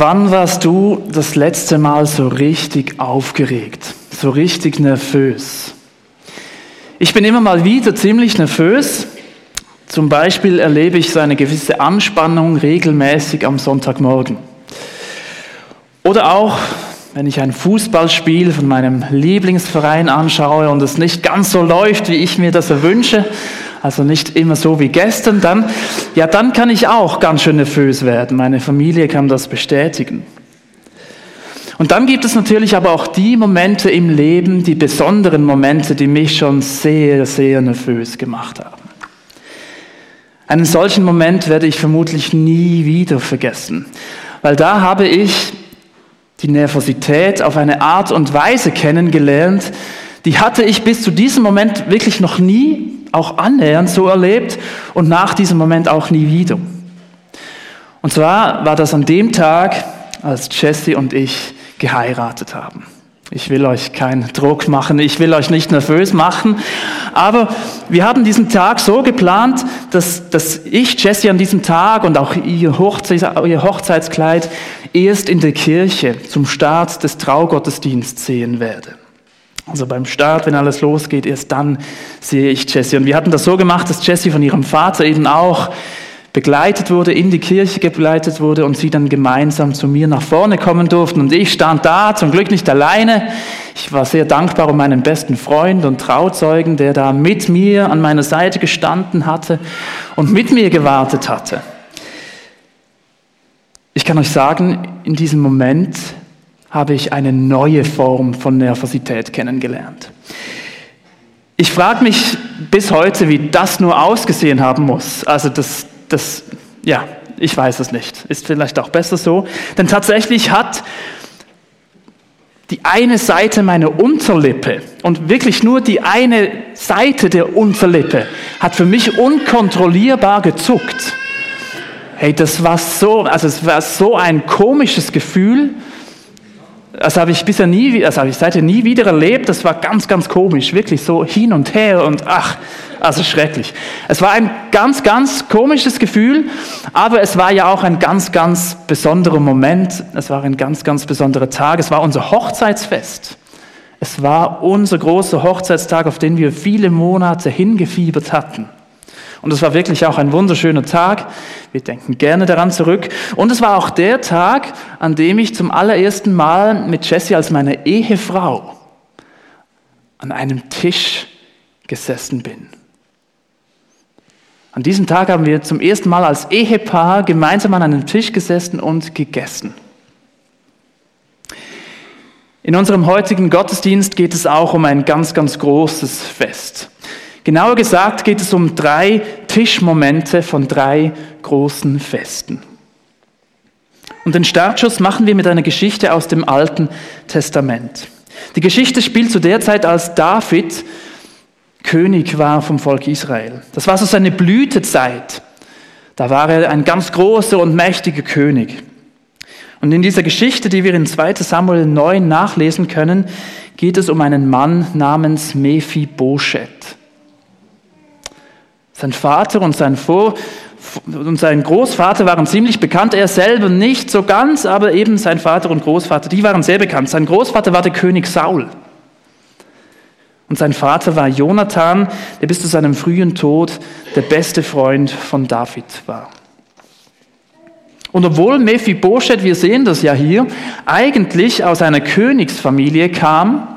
Wann warst du das letzte Mal so richtig aufgeregt, so richtig nervös? Ich bin immer mal wieder ziemlich nervös. Zum Beispiel erlebe ich so eine gewisse Anspannung regelmäßig am Sonntagmorgen. Oder auch, wenn ich ein Fußballspiel von meinem Lieblingsverein anschaue und es nicht ganz so läuft, wie ich mir das erwünsche, also nicht immer so wie gestern, dann, ja, dann kann ich auch ganz schön nervös werden. Meine Familie kann das bestätigen. Und dann gibt es natürlich aber auch die Momente im Leben, die besonderen Momente, die mich schon sehr, sehr nervös gemacht haben. Einen solchen Moment werde ich vermutlich nie wieder vergessen, weil da habe ich die Nervosität auf eine Art und Weise kennengelernt, die hatte ich bis zu diesem Moment wirklich noch nie auch annähernd so erlebt und nach diesem Moment auch nie wieder. Und zwar war das an dem Tag, als Jesse und ich geheiratet haben. Ich will euch keinen Druck machen, ich will euch nicht nervös machen, aber wir haben diesen Tag so geplant, dass, dass ich Jesse an diesem Tag und auch ihr, Hochzeits, ihr Hochzeitskleid erst in der Kirche zum Start des Traugottesdienstes sehen werde. Also beim Start, wenn alles losgeht, erst dann sehe ich Jessie. Und wir hatten das so gemacht, dass Jessie von ihrem Vater eben auch begleitet wurde, in die Kirche begleitet wurde und sie dann gemeinsam zu mir nach vorne kommen durften. Und ich stand da, zum Glück nicht alleine. Ich war sehr dankbar um meinen besten Freund und Trauzeugen, der da mit mir an meiner Seite gestanden hatte und mit mir gewartet hatte. Ich kann euch sagen, in diesem Moment habe ich eine neue Form von Nervosität kennengelernt. Ich frage mich bis heute, wie das nur ausgesehen haben muss. Also das, das, ja, ich weiß es nicht. Ist vielleicht auch besser so. Denn tatsächlich hat die eine Seite meiner Unterlippe und wirklich nur die eine Seite der Unterlippe hat für mich unkontrollierbar gezuckt. Hey, das war so, also es war so ein komisches Gefühl das habe ich bisher nie, das habe ich seitdem nie wieder erlebt. Das war ganz, ganz komisch, wirklich so hin und her und ach, also schrecklich. Es war ein ganz, ganz komisches Gefühl, aber es war ja auch ein ganz, ganz besonderer Moment. Es war ein ganz, ganz besonderer Tag. Es war unser Hochzeitsfest. Es war unser großer Hochzeitstag, auf den wir viele Monate hingefiebert hatten. Und es war wirklich auch ein wunderschöner Tag. Wir denken gerne daran zurück. Und es war auch der Tag, an dem ich zum allerersten Mal mit Jessie als meine Ehefrau an einem Tisch gesessen bin. An diesem Tag haben wir zum ersten Mal als Ehepaar gemeinsam an einem Tisch gesessen und gegessen. In unserem heutigen Gottesdienst geht es auch um ein ganz, ganz großes Fest. Genauer gesagt geht es um drei Tischmomente von drei großen Festen. Und den Startschuss machen wir mit einer Geschichte aus dem Alten Testament. Die Geschichte spielt zu der Zeit, als David König war vom Volk Israel. Das war so seine Blütezeit. Da war er ein ganz großer und mächtiger König. Und in dieser Geschichte, die wir in 2 Samuel 9 nachlesen können, geht es um einen Mann namens Mephibosheth. Sein Vater und sein, Vor und sein Großvater waren ziemlich bekannt, er selber nicht so ganz, aber eben sein Vater und Großvater, die waren sehr bekannt. Sein Großvater war der König Saul. Und sein Vater war Jonathan, der bis zu seinem frühen Tod der beste Freund von David war. Und obwohl Mephibosheth, wir sehen das ja hier, eigentlich aus einer Königsfamilie kam,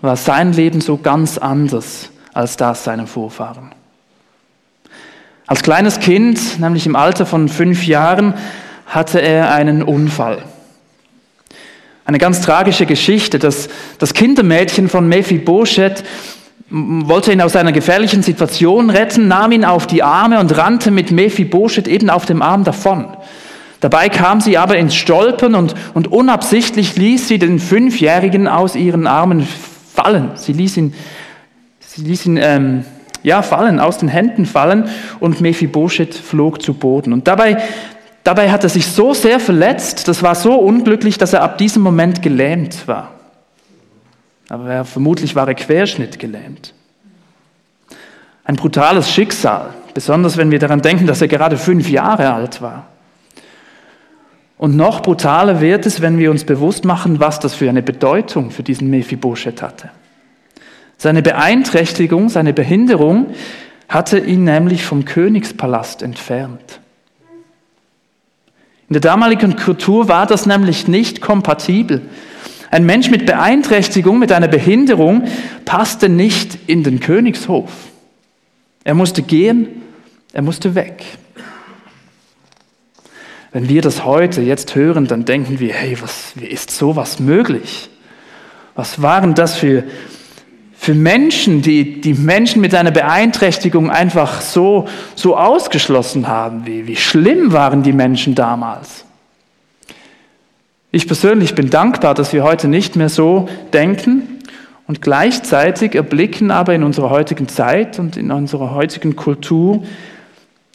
war sein Leben so ganz anders als das seiner Vorfahren. Als kleines Kind, nämlich im Alter von fünf Jahren, hatte er einen Unfall. Eine ganz tragische Geschichte. Das, das Kindermädchen von Mephibosheth wollte ihn aus einer gefährlichen Situation retten, nahm ihn auf die Arme und rannte mit Mephibosheth eben auf dem Arm davon. Dabei kam sie aber ins Stolpern und, und unabsichtlich ließ sie den Fünfjährigen aus ihren Armen fallen. Sie ließ ihn, sie ließ ihn ähm, ja, fallen, aus den Händen fallen und Mephibosheth flog zu Boden. Und dabei, dabei hat er sich so sehr verletzt, das war so unglücklich, dass er ab diesem Moment gelähmt war. Aber er, vermutlich war er Querschnitt gelähmt. Ein brutales Schicksal, besonders wenn wir daran denken, dass er gerade fünf Jahre alt war. Und noch brutaler wird es, wenn wir uns bewusst machen, was das für eine Bedeutung für diesen Mephibosheth hatte. Seine Beeinträchtigung, seine Behinderung hatte ihn nämlich vom Königspalast entfernt. In der damaligen Kultur war das nämlich nicht kompatibel. Ein Mensch mit Beeinträchtigung, mit einer Behinderung, passte nicht in den Königshof. Er musste gehen, er musste weg. Wenn wir das heute jetzt hören, dann denken wir, hey, was, wie ist sowas möglich? Was waren das für, für Menschen, die die Menschen mit einer Beeinträchtigung einfach so, so ausgeschlossen haben? Wie, wie schlimm waren die Menschen damals? Ich persönlich bin dankbar, dass wir heute nicht mehr so denken und gleichzeitig erblicken aber in unserer heutigen Zeit und in unserer heutigen Kultur,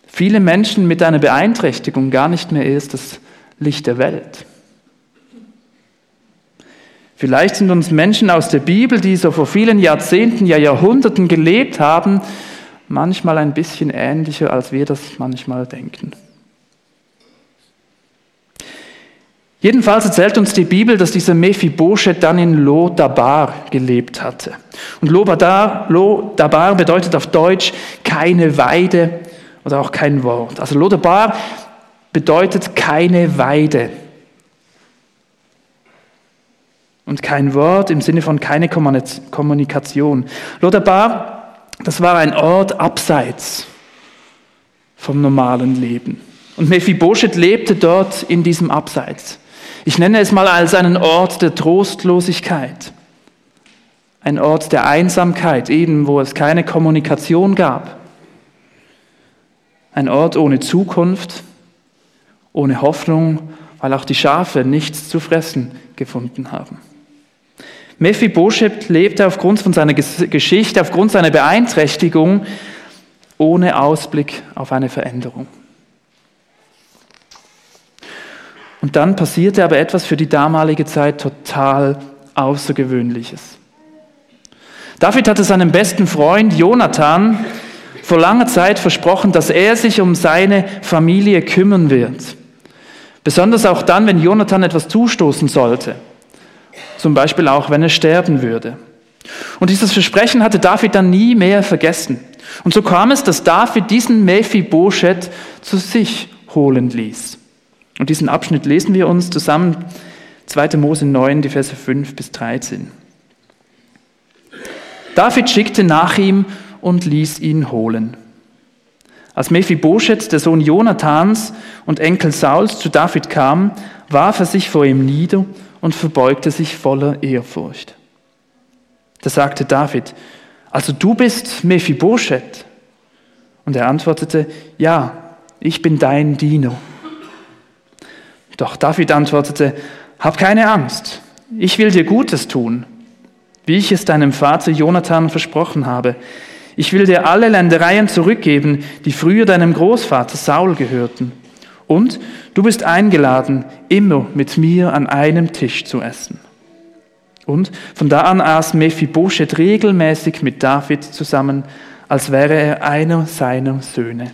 viele Menschen mit einer Beeinträchtigung gar nicht mehr ist das Licht der Welt. Vielleicht sind uns Menschen aus der Bibel, die so vor vielen Jahrzehnten, ja Jahrhunderten gelebt haben, manchmal ein bisschen ähnlicher, als wir das manchmal denken. Jedenfalls erzählt uns die Bibel, dass dieser Mephibosheth dann in Lodabar gelebt hatte. Und Lodabar bedeutet auf Deutsch keine Weide, oder auch kein Wort. Also Lodabar bedeutet keine Weide. Und kein Wort im Sinne von keine Kommunikation. Lodabar, das war ein Ort abseits vom normalen Leben. Und Mephibosheth lebte dort in diesem Abseits. Ich nenne es mal als einen Ort der Trostlosigkeit. Ein Ort der Einsamkeit, eben wo es keine Kommunikation gab. Ein Ort ohne Zukunft, ohne Hoffnung, weil auch die Schafe nichts zu fressen gefunden haben. Mephibosheth lebte aufgrund von seiner Geschichte, aufgrund seiner Beeinträchtigung, ohne Ausblick auf eine Veränderung. Und dann passierte aber etwas für die damalige Zeit total Außergewöhnliches. David hatte seinem besten Freund Jonathan vor langer Zeit versprochen, dass er sich um seine Familie kümmern wird. Besonders auch dann, wenn Jonathan etwas zustoßen sollte. Zum Beispiel auch, wenn er sterben würde. Und dieses Versprechen hatte David dann nie mehr vergessen. Und so kam es, dass David diesen Mephibosheth zu sich holen ließ. Und diesen Abschnitt lesen wir uns zusammen 2. Mose 9, die Verse 5 bis 13. David schickte nach ihm und ließ ihn holen. Als Mephibosheth, der Sohn Jonathans und Enkel Sauls, zu David kam, warf er sich vor ihm nieder und verbeugte sich voller Ehrfurcht. Da sagte David, also du bist Mephibosheth? Und er antwortete, ja, ich bin dein Diener. Doch David antwortete, hab keine Angst, ich will dir Gutes tun, wie ich es deinem Vater Jonathan versprochen habe. Ich will dir alle Ländereien zurückgeben, die früher deinem Großvater Saul gehörten. Und du bist eingeladen, immer mit mir an einem Tisch zu essen. Und von da an aß Mephibosheth regelmäßig mit David zusammen, als wäre er einer seiner Söhne.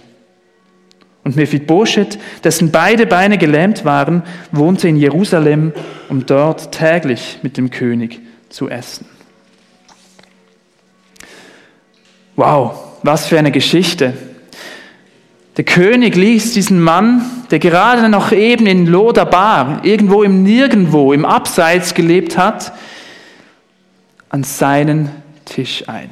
Und Mephibosheth, dessen beide Beine gelähmt waren, wohnte in Jerusalem, um dort täglich mit dem König zu essen. Wow, was für eine Geschichte. Der König ließ diesen Mann, der gerade noch eben in Lodabar, irgendwo im Nirgendwo, im Abseits gelebt hat, an seinen Tisch ein.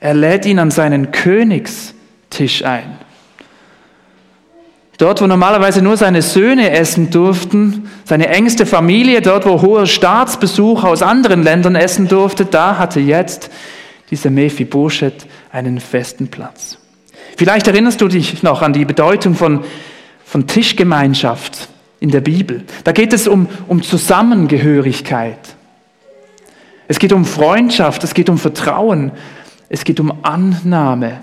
Er lädt ihn an seinen Königstisch ein. Dort, wo normalerweise nur seine Söhne essen durften, seine engste Familie, dort, wo hoher Staatsbesuch aus anderen Ländern essen durfte, da hatte jetzt dieser Mephibosheth einen festen Platz. Vielleicht erinnerst du dich noch an die Bedeutung von, von Tischgemeinschaft in der Bibel. Da geht es um, um Zusammengehörigkeit. Es geht um Freundschaft, es geht um Vertrauen, es geht um Annahme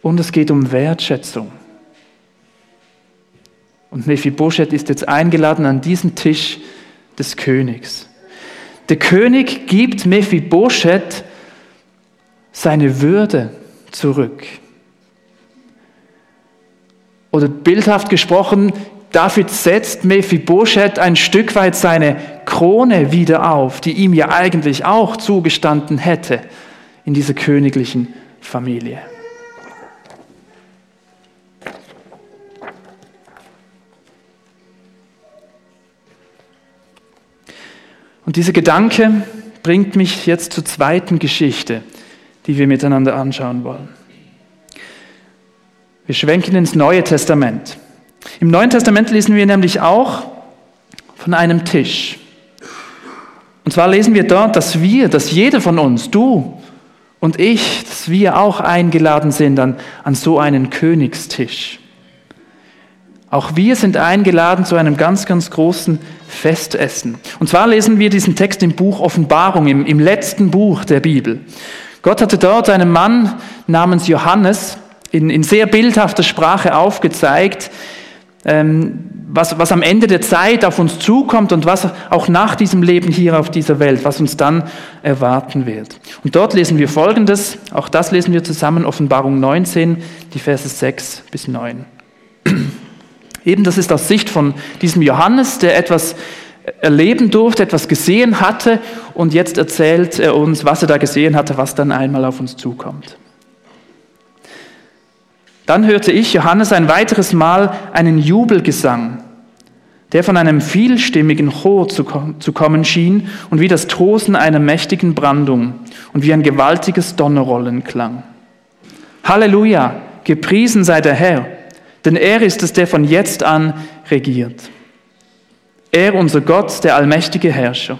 und es geht um Wertschätzung. Und Mephibosheth ist jetzt eingeladen an diesen Tisch des Königs. Der König gibt Mephibosheth seine Würde zurück. Oder bildhaft gesprochen, David setzt Mephibosheth ein Stück weit seine Krone wieder auf, die ihm ja eigentlich auch zugestanden hätte in dieser königlichen Familie. Und dieser Gedanke bringt mich jetzt zur zweiten Geschichte, die wir miteinander anschauen wollen. Wir schwenken ins Neue Testament. Im Neuen Testament lesen wir nämlich auch von einem Tisch. Und zwar lesen wir dort, dass wir, dass jeder von uns, du und ich, dass wir auch eingeladen sind an, an so einen Königstisch. Auch wir sind eingeladen zu einem ganz, ganz großen Festessen. Und zwar lesen wir diesen Text im Buch Offenbarung, im, im letzten Buch der Bibel. Gott hatte dort einen Mann namens Johannes in, in sehr bildhafter Sprache aufgezeigt, ähm, was, was am Ende der Zeit auf uns zukommt und was auch nach diesem Leben hier auf dieser Welt, was uns dann erwarten wird. Und dort lesen wir Folgendes, auch das lesen wir zusammen, Offenbarung 19, die Verse 6 bis 9. Eben das ist aus Sicht von diesem Johannes, der etwas erleben durfte, etwas gesehen hatte und jetzt erzählt er uns, was er da gesehen hatte, was dann einmal auf uns zukommt. Dann hörte ich, Johannes, ein weiteres Mal einen Jubelgesang, der von einem vielstimmigen Chor zu, kommen schien und wie das Tosen einer mächtigen Brandung und wie ein gewaltiges Donnerrollen klang. Halleluja, gepriesen sei der Herr, denn er ist es, der von jetzt an regiert. Er, unser Gott, der allmächtige Herrscher.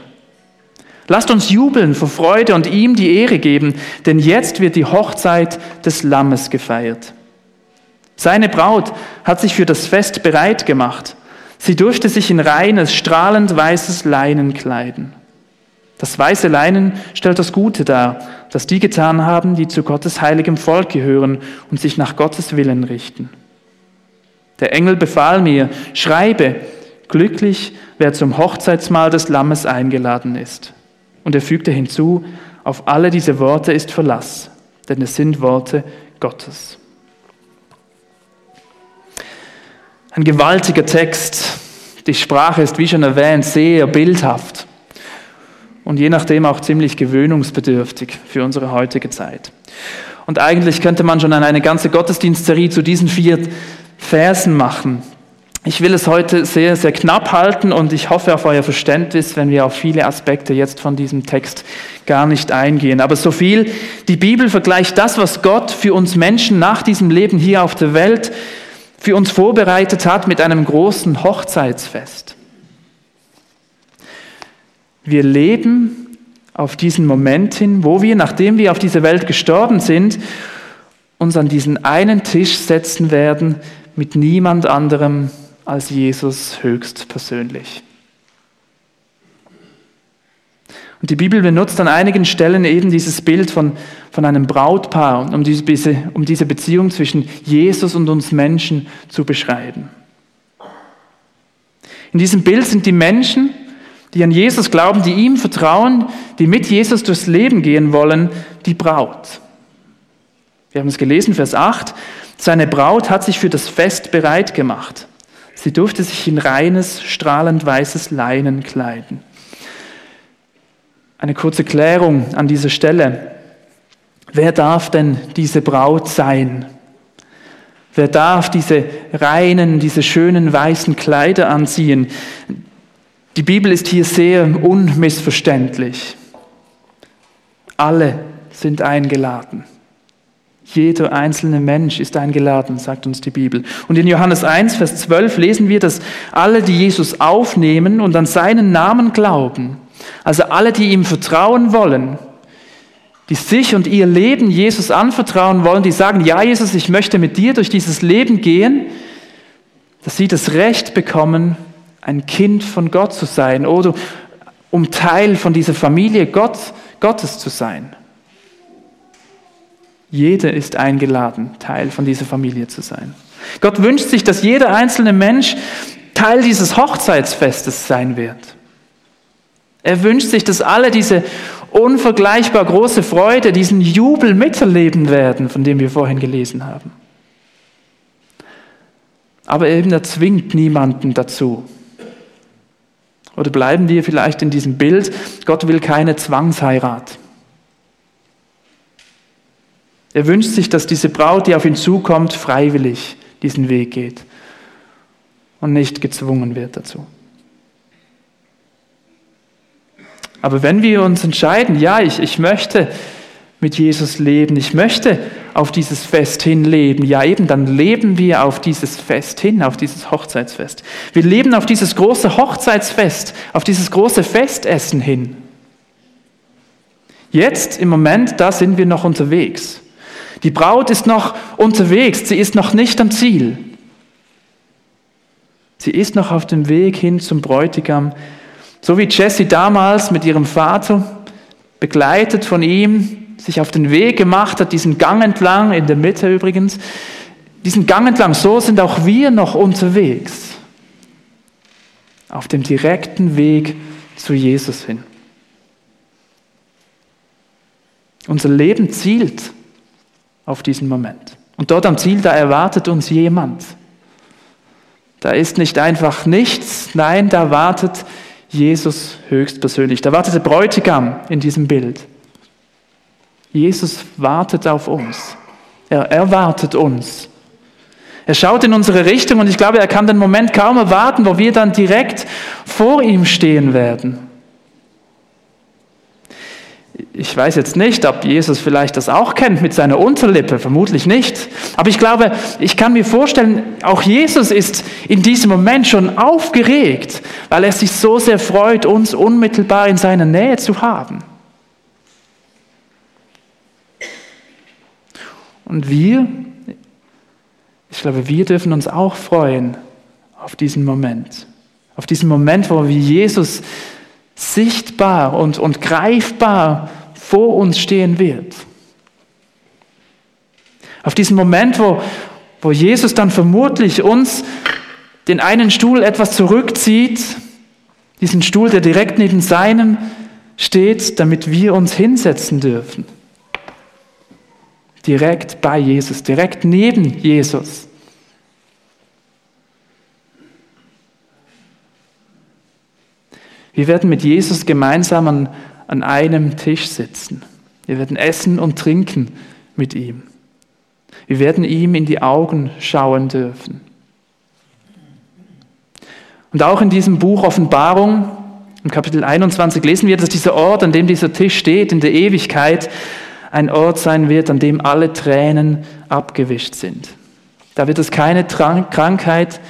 Lasst uns jubeln vor Freude und ihm die Ehre geben, denn jetzt wird die Hochzeit des Lammes gefeiert. Seine Braut hat sich für das Fest bereit gemacht. Sie durfte sich in reines, strahlend weißes Leinen kleiden. Das weiße Leinen stellt das Gute dar, das die getan haben, die zu Gottes heiligem Volk gehören und sich nach Gottes Willen richten. Der Engel befahl mir, schreibe, glücklich, wer zum Hochzeitsmahl des Lammes eingeladen ist. Und er fügte hinzu, auf alle diese Worte ist Verlass, denn es sind Worte Gottes. Ein gewaltiger Text. Die Sprache ist, wie schon erwähnt, sehr bildhaft und je nachdem auch ziemlich gewöhnungsbedürftig für unsere heutige Zeit. Und eigentlich könnte man schon eine ganze Gottesdienstserie zu diesen vier Versen machen. Ich will es heute sehr, sehr knapp halten und ich hoffe auf euer Verständnis, wenn wir auf viele Aspekte jetzt von diesem Text gar nicht eingehen. Aber so viel, die Bibel vergleicht das, was Gott für uns Menschen nach diesem Leben hier auf der Welt für uns vorbereitet hat mit einem großen Hochzeitsfest. Wir leben auf diesen Moment hin, wo wir, nachdem wir auf diese Welt gestorben sind, uns an diesen einen Tisch setzen werden mit niemand anderem als Jesus höchst persönlich. Und die Bibel benutzt an einigen Stellen eben dieses Bild von, von einem Brautpaar, um diese, um diese Beziehung zwischen Jesus und uns Menschen zu beschreiben. In diesem Bild sind die Menschen, die an Jesus glauben, die ihm vertrauen, die mit Jesus durchs Leben gehen wollen, die Braut. Wir haben es gelesen, Vers 8. Seine Braut hat sich für das Fest bereit gemacht. Sie durfte sich in reines, strahlend weißes Leinen kleiden. Eine kurze Klärung an dieser Stelle. Wer darf denn diese Braut sein? Wer darf diese reinen, diese schönen weißen Kleider anziehen? Die Bibel ist hier sehr unmissverständlich. Alle sind eingeladen. Jeder einzelne Mensch ist eingeladen, sagt uns die Bibel. Und in Johannes 1, Vers 12 lesen wir, dass alle, die Jesus aufnehmen und an seinen Namen glauben, also alle, die ihm vertrauen wollen, die sich und ihr Leben Jesus anvertrauen wollen, die sagen, ja Jesus, ich möchte mit dir durch dieses Leben gehen, dass sie das Recht bekommen, ein Kind von Gott zu sein oder um Teil von dieser Familie Gott, Gottes zu sein. Jeder ist eingeladen, Teil von dieser Familie zu sein. Gott wünscht sich, dass jeder einzelne Mensch Teil dieses Hochzeitsfestes sein wird. Er wünscht sich, dass alle diese unvergleichbar große Freude, diesen Jubel miterleben werden, von dem wir vorhin gelesen haben. aber eben er zwingt niemanden dazu. Oder bleiben wir vielleicht in diesem Bild, Gott will keine Zwangsheirat. Er wünscht sich, dass diese Braut, die auf ihn zukommt, freiwillig diesen Weg geht und nicht gezwungen wird dazu. Aber wenn wir uns entscheiden, ja, ich, ich möchte mit Jesus leben, ich möchte auf dieses Fest hin leben, ja eben, dann leben wir auf dieses Fest hin, auf dieses Hochzeitsfest. Wir leben auf dieses große Hochzeitsfest, auf dieses große Festessen hin. Jetzt, im Moment, da sind wir noch unterwegs. Die Braut ist noch unterwegs, sie ist noch nicht am Ziel. Sie ist noch auf dem Weg hin zum Bräutigam, so wie Jessie damals mit ihrem Vater, begleitet von ihm, sich auf den Weg gemacht hat, diesen Gang entlang, in der Mitte übrigens, diesen Gang entlang, so sind auch wir noch unterwegs, auf dem direkten Weg zu Jesus hin. Unser Leben zielt auf diesen Moment. Und dort am Ziel, da erwartet uns jemand. Da ist nicht einfach nichts, nein, da wartet Jesus höchstpersönlich. Da wartet der Bräutigam in diesem Bild. Jesus wartet auf uns. Er erwartet uns. Er schaut in unsere Richtung und ich glaube, er kann den Moment kaum erwarten, wo wir dann direkt vor ihm stehen werden ich weiß jetzt nicht, ob Jesus vielleicht das auch kennt mit seiner Unterlippe, vermutlich nicht. Aber ich glaube, ich kann mir vorstellen, auch Jesus ist in diesem Moment schon aufgeregt, weil er sich so sehr freut, uns unmittelbar in seiner Nähe zu haben. Und wir, ich glaube, wir dürfen uns auch freuen auf diesen Moment. Auf diesen Moment, wo wir Jesus sichtbar und, und greifbar vor uns stehen wird. Auf diesen Moment, wo, wo Jesus dann vermutlich uns den einen Stuhl etwas zurückzieht, diesen Stuhl, der direkt neben seinem steht, damit wir uns hinsetzen dürfen. Direkt bei Jesus, direkt neben Jesus. Wir werden mit Jesus gemeinsam an, an einem Tisch sitzen. Wir werden essen und trinken mit ihm. Wir werden ihm in die Augen schauen dürfen. Und auch in diesem Buch Offenbarung, im Kapitel 21, lesen wir, dass dieser Ort, an dem dieser Tisch steht, in der Ewigkeit, ein Ort sein wird, an dem alle Tränen abgewischt sind. Da wird es keine Krankheit,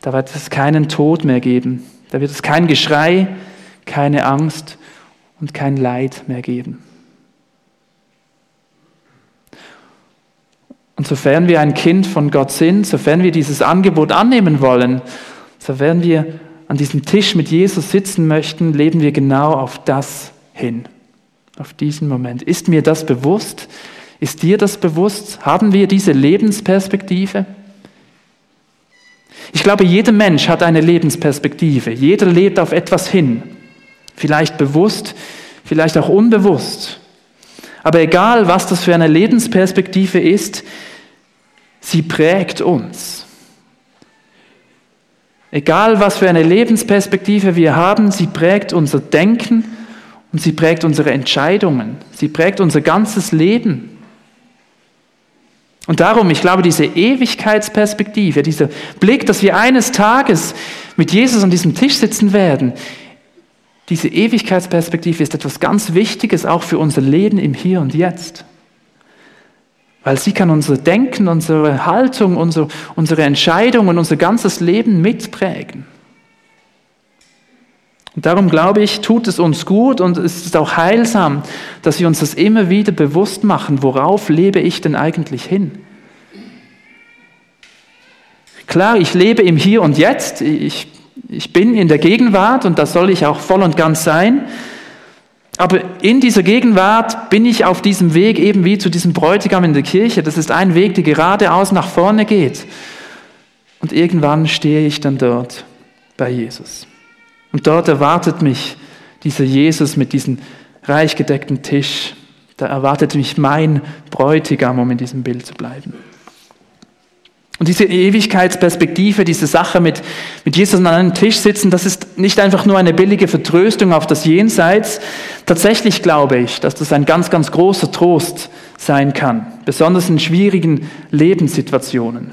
da wird es keinen Tod mehr geben. Da wird es kein Geschrei, keine Angst und kein Leid mehr geben. Und sofern wir ein Kind von Gott sind, sofern wir dieses Angebot annehmen wollen, sofern wir an diesem Tisch mit Jesus sitzen möchten, leben wir genau auf das hin, auf diesen Moment. Ist mir das bewusst? Ist dir das bewusst? Haben wir diese Lebensperspektive? Ich glaube, jeder Mensch hat eine Lebensperspektive. Jeder lebt auf etwas hin. Vielleicht bewusst, vielleicht auch unbewusst. Aber egal, was das für eine Lebensperspektive ist, sie prägt uns. Egal, was für eine Lebensperspektive wir haben, sie prägt unser Denken und sie prägt unsere Entscheidungen. Sie prägt unser ganzes Leben. Und darum, ich glaube, diese Ewigkeitsperspektive, dieser Blick, dass wir eines Tages mit Jesus an diesem Tisch sitzen werden, diese Ewigkeitsperspektive ist etwas ganz Wichtiges auch für unser Leben im Hier und Jetzt. Weil sie kann unser Denken, unsere Haltung, unsere, unsere Entscheidungen, unser ganzes Leben mitprägen. Und darum glaube ich, tut es uns gut und es ist auch heilsam, dass wir uns das immer wieder bewusst machen, worauf lebe ich denn eigentlich hin? Klar, ich lebe im Hier und Jetzt, ich ich bin in der Gegenwart und das soll ich auch voll und ganz sein. Aber in dieser Gegenwart bin ich auf diesem Weg eben wie zu diesem Bräutigam in der Kirche. Das ist ein Weg, der geradeaus nach vorne geht. Und irgendwann stehe ich dann dort bei Jesus. Und dort erwartet mich dieser Jesus mit diesem reich gedeckten Tisch. Da erwartet mich mein Bräutigam, um in diesem Bild zu bleiben. Und diese Ewigkeitsperspektive, diese Sache mit, mit Jesus an einem Tisch sitzen, das ist nicht einfach nur eine billige Vertröstung auf das Jenseits. Tatsächlich glaube ich, dass das ein ganz, ganz großer Trost sein kann, besonders in schwierigen Lebenssituationen.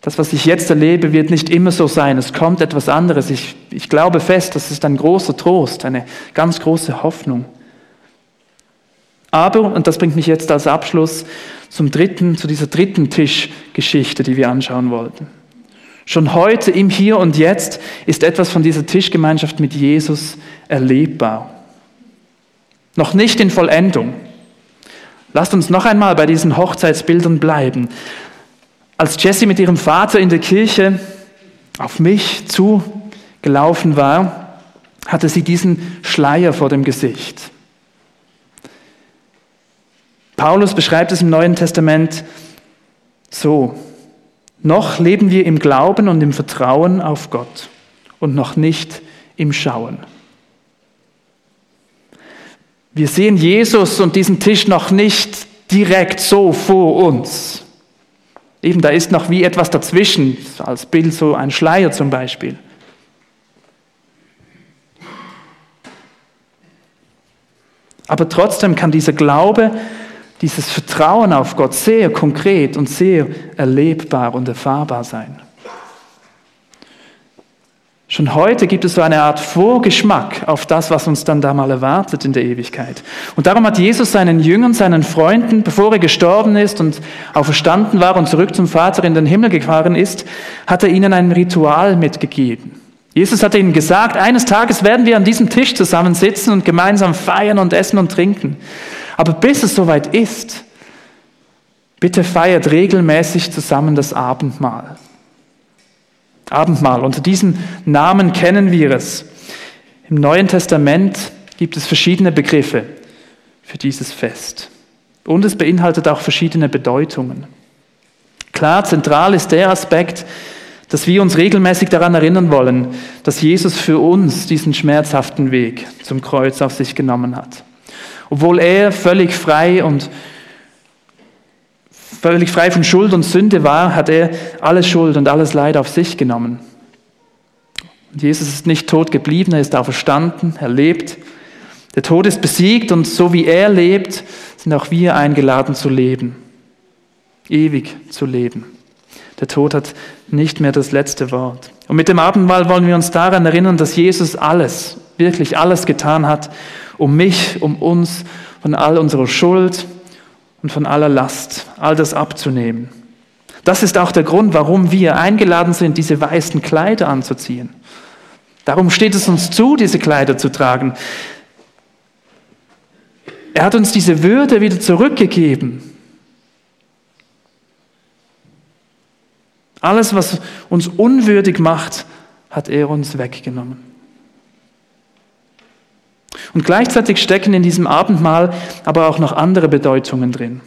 Das, was ich jetzt erlebe, wird nicht immer so sein. Es kommt etwas anderes. Ich, ich glaube fest, das ist ein großer Trost, eine ganz große Hoffnung. Aber, und das bringt mich jetzt als Abschluss zum dritten, zu dieser dritten Tischgeschichte, die wir anschauen wollten. Schon heute, im Hier und Jetzt, ist etwas von dieser Tischgemeinschaft mit Jesus erlebbar. Noch nicht in Vollendung. Lasst uns noch einmal bei diesen Hochzeitsbildern bleiben. Als Jessie mit ihrem Vater in der Kirche auf mich zugelaufen war, hatte sie diesen Schleier vor dem Gesicht. Paulus beschreibt es im Neuen Testament so. Noch leben wir im Glauben und im Vertrauen auf Gott und noch nicht im Schauen. Wir sehen Jesus und diesen Tisch noch nicht direkt so vor uns. Eben, da ist noch wie etwas dazwischen, als Bild so ein Schleier zum Beispiel. Aber trotzdem kann dieser Glaube dieses Vertrauen auf Gott sehr konkret und sehr erlebbar und erfahrbar sein. Schon heute gibt es so eine Art Vorgeschmack auf das, was uns dann da mal erwartet in der Ewigkeit. Und darum hat Jesus seinen Jüngern, seinen Freunden, bevor er gestorben ist und auferstanden war und zurück zum Vater in den Himmel gefahren ist, hat er ihnen ein Ritual mitgegeben. Jesus hat ihnen gesagt, eines Tages werden wir an diesem Tisch zusammensitzen und gemeinsam feiern und essen und trinken. Aber bis es soweit ist, bitte feiert regelmäßig zusammen das Abendmahl. Abendmahl, unter diesem Namen kennen wir es. Im Neuen Testament gibt es verschiedene Begriffe für dieses Fest. Und es beinhaltet auch verschiedene Bedeutungen. Klar, zentral ist der Aspekt, dass wir uns regelmäßig daran erinnern wollen, dass Jesus für uns diesen schmerzhaften Weg zum Kreuz auf sich genommen hat. Obwohl er völlig frei und völlig frei von Schuld und Sünde war, hat er alles Schuld und alles Leid auf sich genommen. Und Jesus ist nicht tot geblieben, er ist auferstanden, er lebt. Der Tod ist besiegt und so wie er lebt, sind auch wir eingeladen zu leben, ewig zu leben. Der Tod hat nicht mehr das letzte Wort. Und mit dem Abendmahl wollen wir uns daran erinnern, dass Jesus alles, wirklich alles getan hat, um mich, um uns von all unserer Schuld und von aller Last, all das abzunehmen. Das ist auch der Grund, warum wir eingeladen sind, diese weißen Kleider anzuziehen. Darum steht es uns zu, diese Kleider zu tragen. Er hat uns diese Würde wieder zurückgegeben. Alles, was uns unwürdig macht, hat er uns weggenommen. Und gleichzeitig stecken in diesem Abendmahl aber auch noch andere Bedeutungen drin.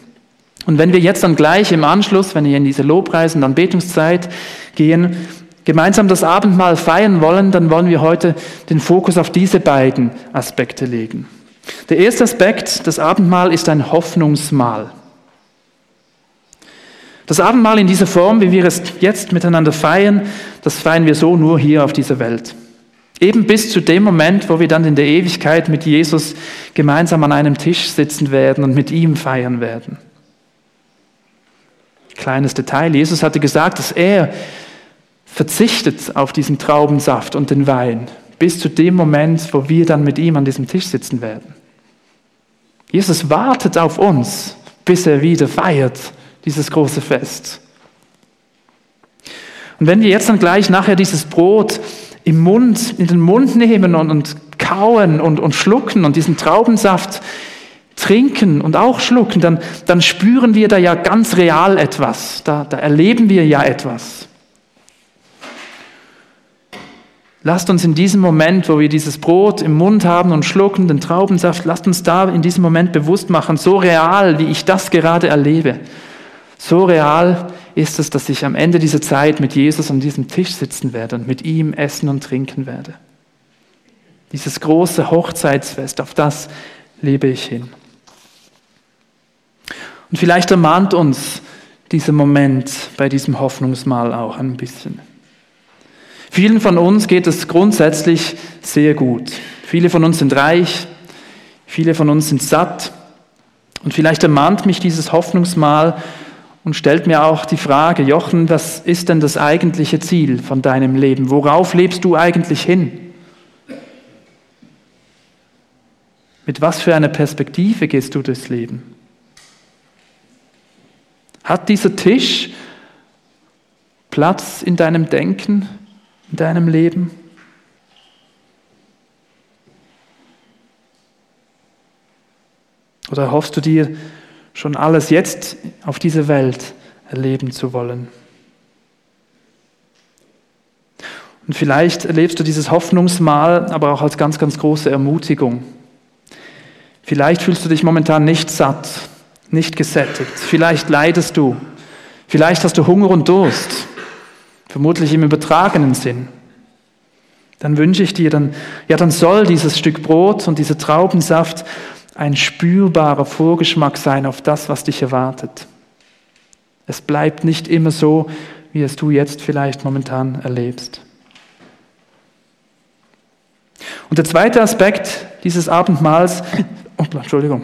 Und wenn wir jetzt dann gleich im Anschluss, wenn wir in diese Lobpreis- und Anbetungszeit gehen, gemeinsam das Abendmahl feiern wollen, dann wollen wir heute den Fokus auf diese beiden Aspekte legen. Der erste Aspekt, das Abendmahl ist ein Hoffnungsmahl. Das Abendmahl in dieser Form, wie wir es jetzt miteinander feiern, das feiern wir so nur hier auf dieser Welt. Eben bis zu dem Moment, wo wir dann in der Ewigkeit mit Jesus gemeinsam an einem Tisch sitzen werden und mit ihm feiern werden. Kleines Detail, Jesus hatte gesagt, dass er verzichtet auf diesen Traubensaft und den Wein, bis zu dem Moment, wo wir dann mit ihm an diesem Tisch sitzen werden. Jesus wartet auf uns, bis er wieder feiert, dieses große Fest. Und wenn wir jetzt dann gleich nachher dieses Brot im Mund, in den Mund nehmen und, und kauen und, und schlucken und diesen Traubensaft trinken und auch schlucken, dann, dann spüren wir da ja ganz real etwas. Da, da erleben wir ja etwas. Lasst uns in diesem Moment, wo wir dieses Brot im Mund haben und schlucken, den Traubensaft, lasst uns da in diesem Moment bewusst machen, so real, wie ich das gerade erlebe. So real ist es, dass ich am Ende dieser Zeit mit Jesus an diesem Tisch sitzen werde und mit ihm essen und trinken werde. Dieses große Hochzeitsfest, auf das lebe ich hin. Und vielleicht ermahnt uns dieser Moment bei diesem Hoffnungsmahl auch ein bisschen. Vielen von uns geht es grundsätzlich sehr gut. Viele von uns sind reich, viele von uns sind satt. Und vielleicht ermahnt mich dieses Hoffnungsmahl und stellt mir auch die Frage, Jochen, was ist denn das eigentliche Ziel von deinem Leben? Worauf lebst du eigentlich hin? Mit was für einer Perspektive gehst du durchs Leben? Hat dieser Tisch Platz in deinem Denken, in deinem Leben? Oder hoffst du dir schon alles jetzt auf dieser Welt erleben zu wollen? Und vielleicht erlebst du dieses Hoffnungsmal aber auch als ganz, ganz große Ermutigung. Vielleicht fühlst du dich momentan nicht satt, nicht gesättigt. Vielleicht leidest du. Vielleicht hast du Hunger und Durst. Vermutlich im übertragenen Sinn. Dann wünsche ich dir, dann, ja, dann soll dieses Stück Brot und dieser Traubensaft ein spürbarer Vorgeschmack sein auf das, was dich erwartet. Es bleibt nicht immer so, wie es du jetzt vielleicht momentan erlebst. Und der zweite Aspekt dieses Abendmahls Oh, Entschuldigung.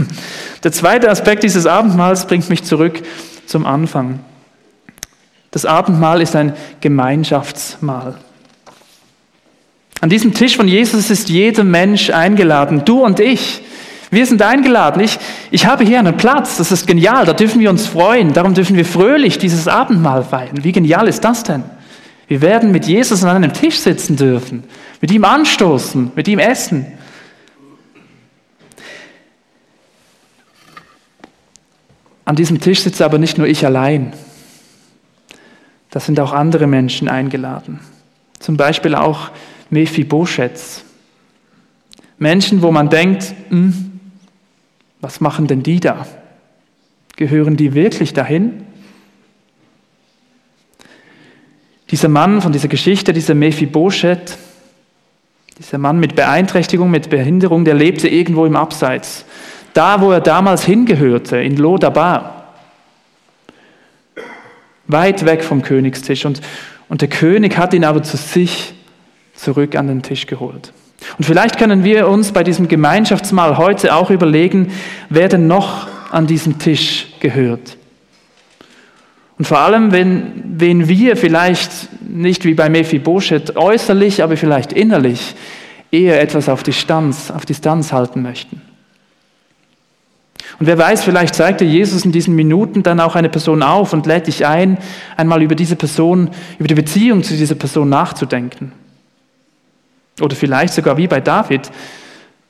Der zweite Aspekt dieses Abendmahls bringt mich zurück zum Anfang. Das Abendmahl ist ein Gemeinschaftsmahl. An diesem Tisch von Jesus ist jeder Mensch eingeladen, du und ich. Wir sind eingeladen. Ich, ich habe hier einen Platz, das ist genial, da dürfen wir uns freuen, darum dürfen wir fröhlich dieses Abendmahl feiern. Wie genial ist das denn? Wir werden mit Jesus an einem Tisch sitzen dürfen, mit ihm anstoßen, mit ihm essen. An diesem Tisch sitze aber nicht nur ich allein. Da sind auch andere Menschen eingeladen. Zum Beispiel auch Mephibosheths. Menschen, wo man denkt, hm, was machen denn die da? Gehören die wirklich dahin? Dieser Mann von dieser Geschichte, dieser Mephibosheth, dieser Mann mit Beeinträchtigung, mit Behinderung, der lebte irgendwo im Abseits da wo er damals hingehörte, in Lodabar. Weit weg vom Königstisch. Und, und der König hat ihn aber zu sich zurück an den Tisch geholt. Und vielleicht können wir uns bei diesem Gemeinschaftsmahl heute auch überlegen, wer denn noch an diesem Tisch gehört. Und vor allem, wenn, wen wir vielleicht nicht wie bei Mephibosheth äußerlich, aber vielleicht innerlich eher etwas auf Distanz, auf Distanz halten möchten. Und wer weiß, vielleicht zeigt dir Jesus in diesen Minuten dann auch eine Person auf und lädt dich ein, einmal über diese Person, über die Beziehung zu dieser Person nachzudenken. Oder vielleicht sogar wie bei David,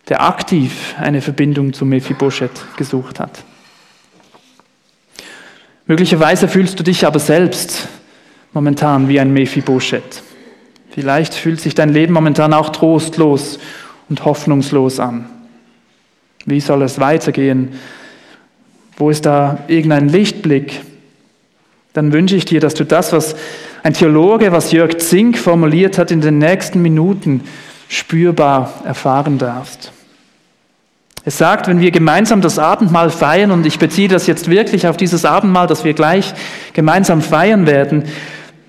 der aktiv eine Verbindung zu Mephibosheth gesucht hat. Möglicherweise fühlst du dich aber selbst momentan wie ein Mephibosheth. Vielleicht fühlt sich dein Leben momentan auch trostlos und hoffnungslos an. Wie soll es weitergehen? Wo ist da irgendein Lichtblick? Dann wünsche ich dir, dass du das, was ein Theologe, was Jörg Zink formuliert hat, in den nächsten Minuten spürbar erfahren darfst. Es sagt, wenn wir gemeinsam das Abendmahl feiern, und ich beziehe das jetzt wirklich auf dieses Abendmahl, das wir gleich gemeinsam feiern werden,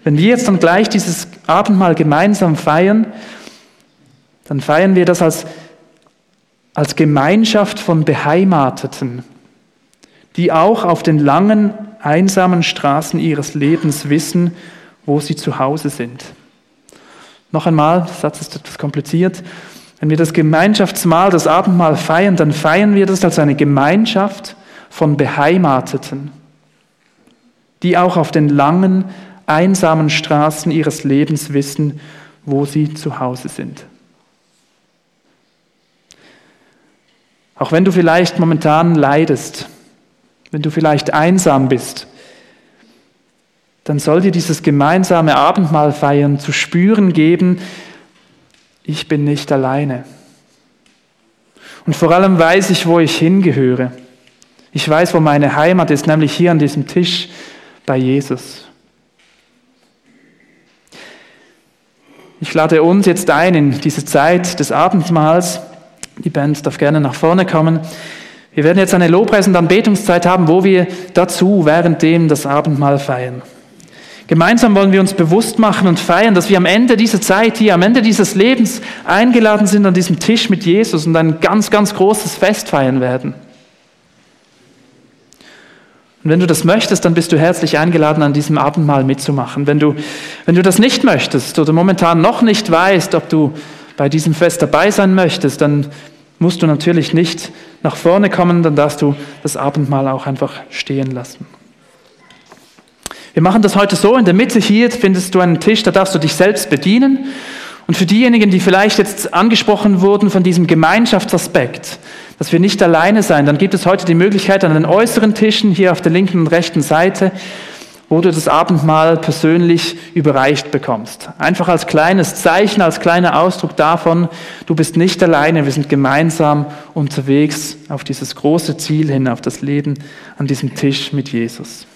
wenn wir jetzt dann gleich dieses Abendmahl gemeinsam feiern, dann feiern wir das als, als Gemeinschaft von Beheimateten, die auch auf den langen, einsamen Straßen ihres Lebens wissen, wo sie zu Hause sind. Noch einmal, der Satz ist etwas kompliziert. Wenn wir das Gemeinschaftsmahl, das Abendmahl feiern, dann feiern wir das als eine Gemeinschaft von Beheimateten, die auch auf den langen, einsamen Straßen ihres Lebens wissen, wo sie zu Hause sind. Auch wenn du vielleicht momentan leidest, wenn du vielleicht einsam bist, dann soll dir dieses gemeinsame Abendmahl feiern zu spüren geben, ich bin nicht alleine. Und vor allem weiß ich, wo ich hingehöre. Ich weiß, wo meine Heimat ist, nämlich hier an diesem Tisch bei Jesus. Ich lade uns jetzt ein in diese Zeit des Abendmahls. Die Band darf gerne nach vorne kommen. Wir werden jetzt eine Lobpreis- und Anbetungszeit haben, wo wir dazu währenddem das Abendmahl feiern. Gemeinsam wollen wir uns bewusst machen und feiern, dass wir am Ende dieser Zeit hier, am Ende dieses Lebens eingeladen sind an diesem Tisch mit Jesus und ein ganz, ganz großes Fest feiern werden. Und wenn du das möchtest, dann bist du herzlich eingeladen, an diesem Abendmahl mitzumachen. Wenn du, wenn du das nicht möchtest oder momentan noch nicht weißt, ob du bei diesem Fest dabei sein möchtest, dann musst du natürlich nicht nach vorne kommen, dann darfst du das Abendmahl auch einfach stehen lassen. Wir machen das heute so, in der Mitte hier findest du einen Tisch, da darfst du dich selbst bedienen. Und für diejenigen, die vielleicht jetzt angesprochen wurden von diesem Gemeinschaftsaspekt, dass wir nicht alleine sein, dann gibt es heute die Möglichkeit an den äußeren Tischen hier auf der linken und rechten Seite, wo du das Abendmahl persönlich überreicht bekommst. Einfach als kleines Zeichen, als kleiner Ausdruck davon, du bist nicht alleine, wir sind gemeinsam unterwegs auf dieses große Ziel hin, auf das Leben an diesem Tisch mit Jesus.